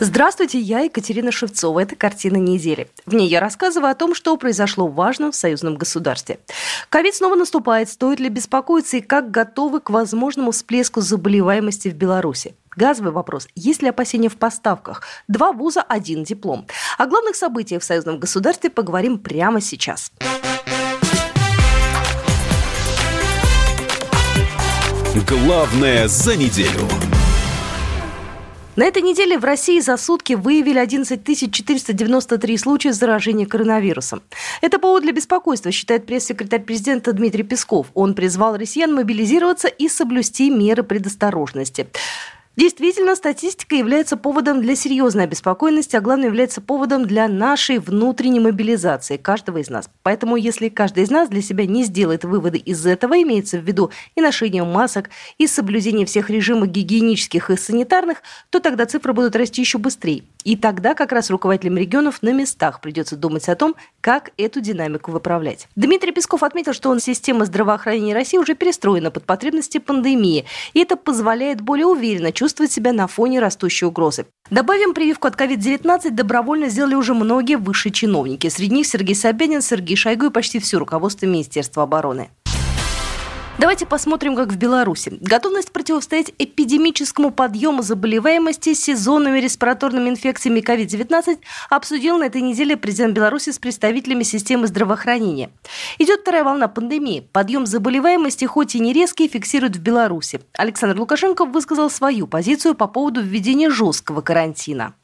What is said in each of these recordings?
Здравствуйте, я Екатерина Шевцова. Это «Картина недели». В ней я рассказываю о том, что произошло важно в союзном государстве. Ковид снова наступает. Стоит ли беспокоиться и как готовы к возможному всплеску заболеваемости в Беларуси? Газовый вопрос. Есть ли опасения в поставках? Два вуза, один диплом. О главных событиях в союзном государстве поговорим прямо сейчас. Главное за неделю. На этой неделе в России за сутки выявили 11 493 случая заражения коронавирусом. Это повод для беспокойства, считает пресс-секретарь президента Дмитрий Песков. Он призвал россиян мобилизироваться и соблюсти меры предосторожности. Действительно, статистика является поводом для серьезной обеспокоенности, а главное является поводом для нашей внутренней мобилизации каждого из нас. Поэтому, если каждый из нас для себя не сделает выводы из этого, имеется в виду и ношение масок, и соблюдение всех режимов гигиенических и санитарных, то тогда цифры будут расти еще быстрее. И тогда как раз руководителям регионов на местах придется думать о том, как эту динамику выправлять. Дмитрий Песков отметил, что он система здравоохранения России уже перестроена под потребности пандемии, и это позволяет более уверенно чувствовать себя на фоне растущей угрозы. Добавим, прививку от COVID-19 добровольно сделали уже многие высшие чиновники. Среди них Сергей Собянин, Сергей Шойгу и почти все руководство Министерства обороны. Давайте посмотрим, как в Беларуси. Готовность противостоять эпидемическому подъему заболеваемости сезонными респираторными инфекциями COVID-19 обсудил на этой неделе президент Беларуси с представителями системы здравоохранения. Идет вторая волна пандемии. Подъем заболеваемости хоть и не резкий, фиксируют в Беларуси. Александр Лукашенко высказал свою позицию по поводу введения жесткого карантина.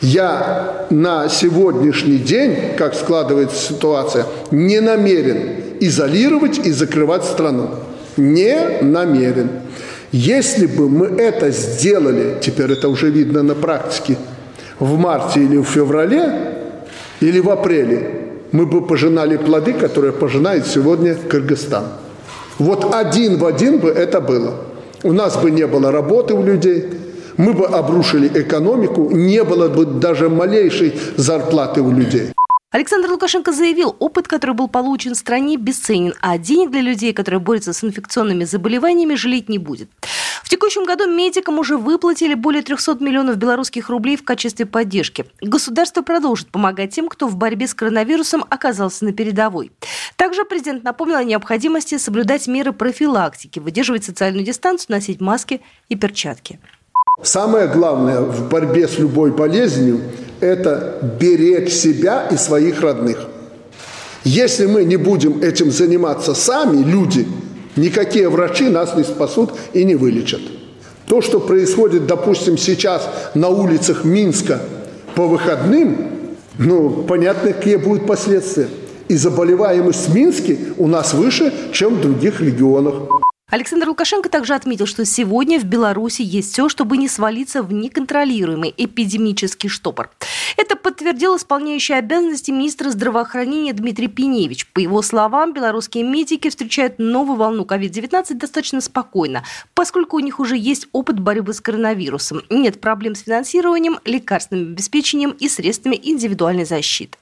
Я на сегодняшний день, как складывается ситуация, не намерен изолировать и закрывать страну. Не намерен. Если бы мы это сделали, теперь это уже видно на практике, в марте или в феврале, или в апреле, мы бы пожинали плоды, которые пожинает сегодня Кыргызстан. Вот один в один бы это было. У нас бы не было работы у людей, мы бы обрушили экономику, не было бы даже малейшей зарплаты у людей. Александр Лукашенко заявил, опыт, который был получен в стране, бесценен, а денег для людей, которые борются с инфекционными заболеваниями, жалеть не будет. В текущем году медикам уже выплатили более 300 миллионов белорусских рублей в качестве поддержки. Государство продолжит помогать тем, кто в борьбе с коронавирусом оказался на передовой. Также президент напомнил о необходимости соблюдать меры профилактики, выдерживать социальную дистанцию, носить маски и перчатки. Самое главное в борьбе с любой болезнью – это беречь себя и своих родных. Если мы не будем этим заниматься сами, люди, никакие врачи нас не спасут и не вылечат. То, что происходит, допустим, сейчас на улицах Минска по выходным, ну, понятно, какие будут последствия. И заболеваемость в Минске у нас выше, чем в других регионах. Александр Лукашенко также отметил, что сегодня в Беларуси есть все, чтобы не свалиться в неконтролируемый эпидемический штопор. Это подтвердил исполняющий обязанности министра здравоохранения Дмитрий Пиневич. По его словам, белорусские медики встречают новую волну COVID-19 достаточно спокойно, поскольку у них уже есть опыт борьбы с коронавирусом. Нет проблем с финансированием, лекарственным обеспечением и средствами индивидуальной защиты.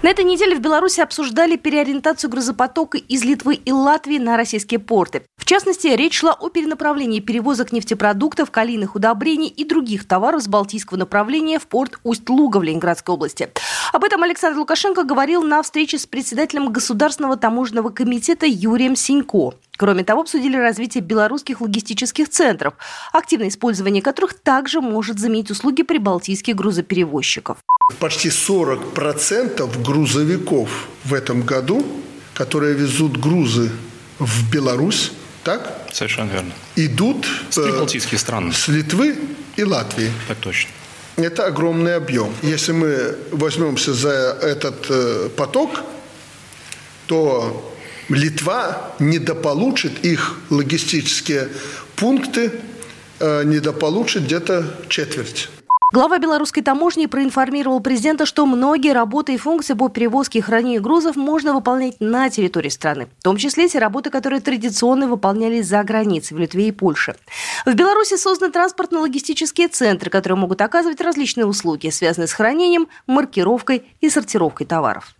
На этой неделе в Беларуси обсуждали переориентацию грузопотока из Литвы и Латвии на российские порты. В частности, речь шла о перенаправлении перевозок нефтепродуктов, калийных удобрений и других товаров с Балтийского направления в порт Усть-Луга в Ленинградской области. Об этом Александр Лукашенко говорил на встрече с председателем Государственного таможенного комитета Юрием Синько. Кроме того, обсудили развитие белорусских логистических центров, активное использование которых также может заменить услуги прибалтийских грузоперевозчиков. Почти 40% грузовиков в этом году, которые везут грузы в Беларусь, так? Совершенно верно. Идут с прибалтийских стран. С Литвы и Латвии. Так точно. Это огромный объем. Если мы возьмемся за этот поток, то Литва недополучит их логистические пункты, недополучит где-то четверть. Глава белорусской таможни проинформировал президента, что многие работы и функции по перевозке и хранению грузов можно выполнять на территории страны, в том числе те работы, которые традиционно выполнялись за границей, в Литве и Польше. В Беларуси созданы транспортно-логистические центры, которые могут оказывать различные услуги, связанные с хранением, маркировкой и сортировкой товаров.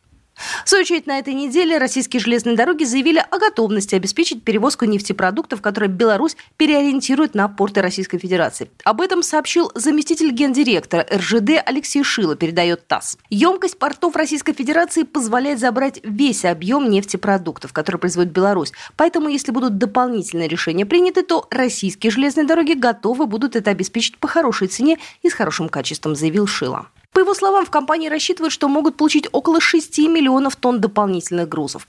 В свою очередь, на этой неделе российские железные дороги заявили о готовности обеспечить перевозку нефтепродуктов, которые Беларусь переориентирует на порты Российской Федерации. Об этом сообщил заместитель гендиректора РЖД Алексей Шило, передает ТАСС. Емкость портов Российской Федерации позволяет забрать весь объем нефтепродуктов, которые производит Беларусь. Поэтому, если будут дополнительные решения приняты, то российские железные дороги готовы будут это обеспечить по хорошей цене и с хорошим качеством, заявил Шило. По его словам, в компании рассчитывают, что могут получить около 6 миллионов тонн дополнительных грузов.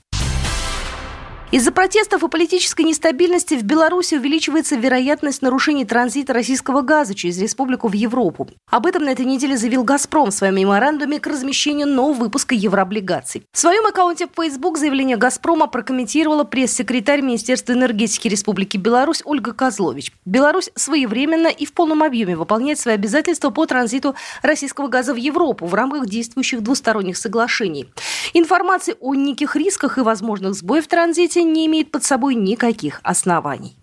Из-за протестов и политической нестабильности в Беларуси увеличивается вероятность нарушений транзита российского газа через республику в Европу. Об этом на этой неделе заявил «Газпром» в своем меморандуме к размещению нового выпуска еврооблигаций. В своем аккаунте в Facebook заявление «Газпрома» прокомментировала пресс-секретарь Министерства энергетики Республики Беларусь Ольга Козлович. Беларусь своевременно и в полном объеме выполняет свои обязательства по транзиту российского газа в Европу в рамках действующих двусторонних соглашений. Информации о неких рисках и возможных сбоев в транзите версия не имеет под собой никаких оснований.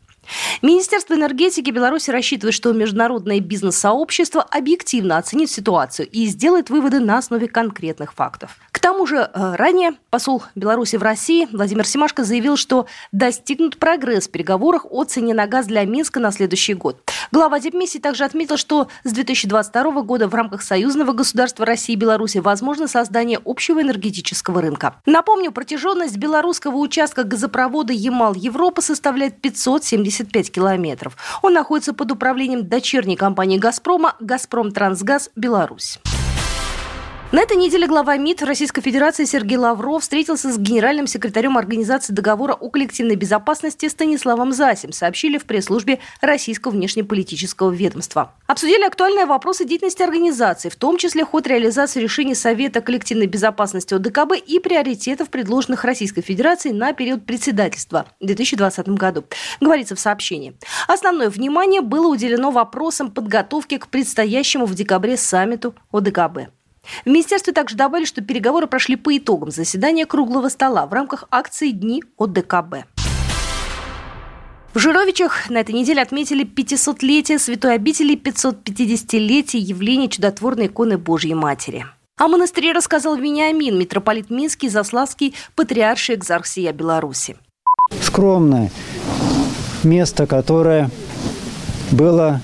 Министерство энергетики Беларуси рассчитывает, что международное бизнес-сообщество объективно оценит ситуацию и сделает выводы на основе конкретных фактов. К тому же э, ранее посол Беларуси в России Владимир Семашко заявил, что достигнут прогресс в переговорах о цене на газ для Минска на следующий год. Глава Дипмиссии также отметил, что с 2022 года в рамках союзного государства России и Беларуси возможно создание общего энергетического рынка. Напомню, протяженность белорусского участка газопровода Ямал-Европа составляет 575 километров. Он находится под управлением дочерней компании «Газпрома» «Газпром Трансгаз Беларусь». На этой неделе глава МИД Российской Федерации Сергей Лавров встретился с генеральным секретарем Организации договора о коллективной безопасности Станиславом Засим, сообщили в пресс-службе Российского внешнеполитического ведомства. Обсудили актуальные вопросы деятельности организации, в том числе ход реализации решений Совета коллективной безопасности ОДКБ и приоритетов, предложенных Российской Федерацией на период председательства в 2020 году, говорится в сообщении. Основное внимание было уделено вопросам подготовки к предстоящему в декабре саммиту ОДКБ. В министерстве также добавили, что переговоры прошли по итогам заседания круглого стола в рамках акции «Дни ОДКБ». В Жировичах на этой неделе отметили 500-летие святой обители 550-летие явления чудотворной иконы Божьей Матери. О монастыре рассказал Вениамин, митрополит Минский, Заславский, патриарший экзарх сия Беларуси. Скромное место, которое было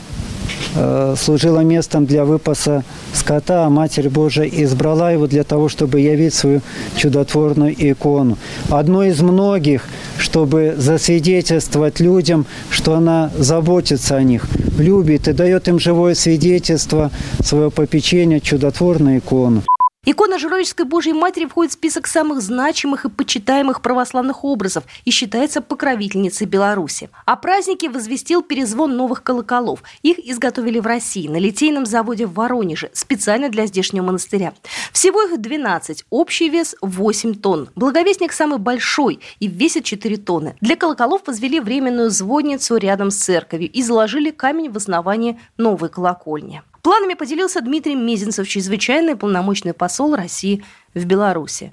служило местом для выпаса скота, а Матерь Божия избрала его для того, чтобы явить свою чудотворную икону. Одно из многих, чтобы засвидетельствовать людям, что она заботится о них, любит и дает им живое свидетельство своего попечения, чудотворную икону. Икона Жировической Божьей Матери входит в список самых значимых и почитаемых православных образов и считается покровительницей Беларуси. О празднике возвестил перезвон новых колоколов. Их изготовили в России на литейном заводе в Воронеже специально для здешнего монастыря. Всего их 12, общий вес 8 тонн. Благовестник самый большой и весит 4 тонны. Для колоколов возвели временную звонницу рядом с церковью и заложили камень в основании новой колокольни. Планами поделился Дмитрий Мезенцев, чрезвычайный полномочный посол России в Беларуси.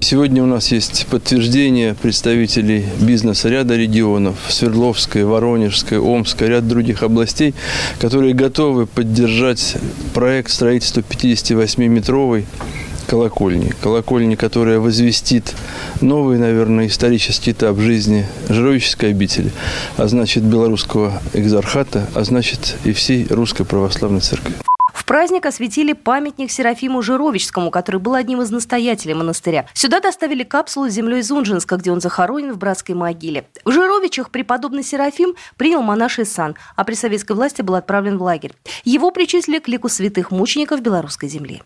Сегодня у нас есть подтверждение представителей бизнеса ряда регионов – Свердловской, Воронежской, Омской, ряд других областей, которые готовы поддержать проект строительства 58-метровой колокольни. Колокольни, которая возвестит новый, наверное, исторический этап жизни Жировической обители, а значит, белорусского экзархата, а значит, и всей русской православной церкви. В праздник осветили памятник Серафиму Жировичскому, который был одним из настоятелей монастыря. Сюда доставили капсулу с землей из Унжинска, где он захоронен в братской могиле. В Жировичах преподобный Серафим принял монаший сан, а при советской власти был отправлен в лагерь. Его причислили к лику святых мучеников белорусской земли.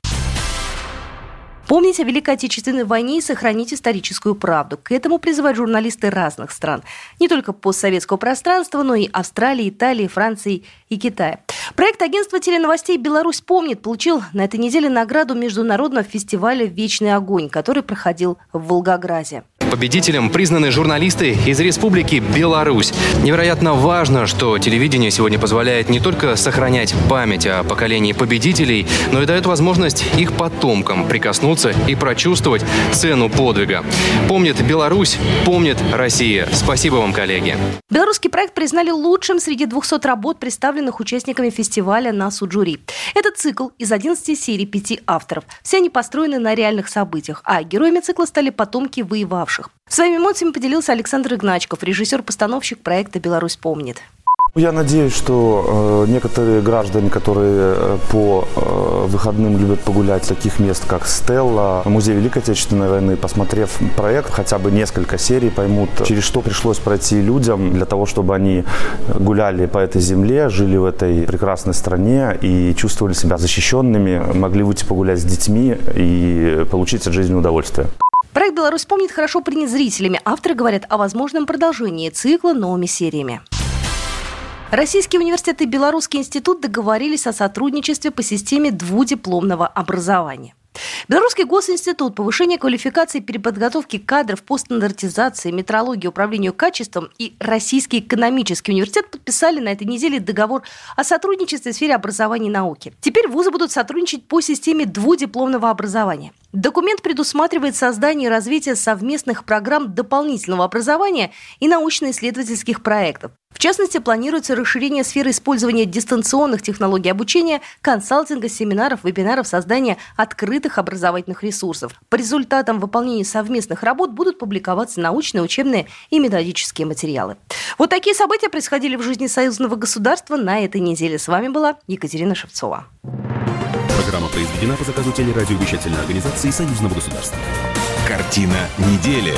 Помнить о Великой Отечественной войне и сохранить историческую правду. К этому призывают журналисты разных стран. Не только постсоветского пространства, но и Австралии, Италии, Франции и Китая. Проект агентства теленовостей «Беларусь помнит» получил на этой неделе награду Международного фестиваля «Вечный огонь», который проходил в Волгограде. Победителем признаны журналисты из Республики Беларусь. Невероятно важно, что телевидение сегодня позволяет не только сохранять память о поколении победителей, но и дает возможность их потомкам прикоснуться и прочувствовать цену подвига. Помнит Беларусь, помнит Россия. Спасибо вам, коллеги. Белорусский проект признали лучшим среди 200 работ, представленных участниками фестиваля на суд жюри. Это цикл из 11 серий пяти авторов. Все они построены на реальных событиях, а героями цикла стали потомки воевавших. Своими эмоциями поделился Александр Игначков, режиссер-постановщик проекта «Беларусь помнит». Я надеюсь, что э, некоторые граждане, которые э, по э, выходным любят погулять в таких мест, как Стелла, Музей Великой Отечественной войны, посмотрев проект, хотя бы несколько серий, поймут, через что пришлось пройти людям для того, чтобы они гуляли по этой земле, жили в этой прекрасной стране и чувствовали себя защищенными, могли выйти погулять с детьми и получить от жизни удовольствие. Проект «Беларусь помнит» хорошо принят зрителями. Авторы говорят о возможном продолжении цикла новыми сериями. Российские университеты и Белорусский институт договорились о сотрудничестве по системе двудипломного образования. Белорусский госинститут повышения квалификации переподготовки кадров по стандартизации, метрологии, управлению качеством и Российский экономический университет подписали на этой неделе договор о сотрудничестве в сфере образования и науки. Теперь вузы будут сотрудничать по системе двудипломного образования. Документ предусматривает создание и развитие совместных программ дополнительного образования и научно-исследовательских проектов. В частности, планируется расширение сферы использования дистанционных технологий обучения, консалтинга, семинаров, вебинаров, создания открытых образовательных ресурсов. По результатам выполнения совместных работ будут публиковаться научные, учебные и методические материалы. Вот такие события происходили в жизни союзного государства на этой неделе. С вами была Екатерина Шевцова. Программа произведена по заказу телерадиовещательной организации Союзного государства. Картина недели.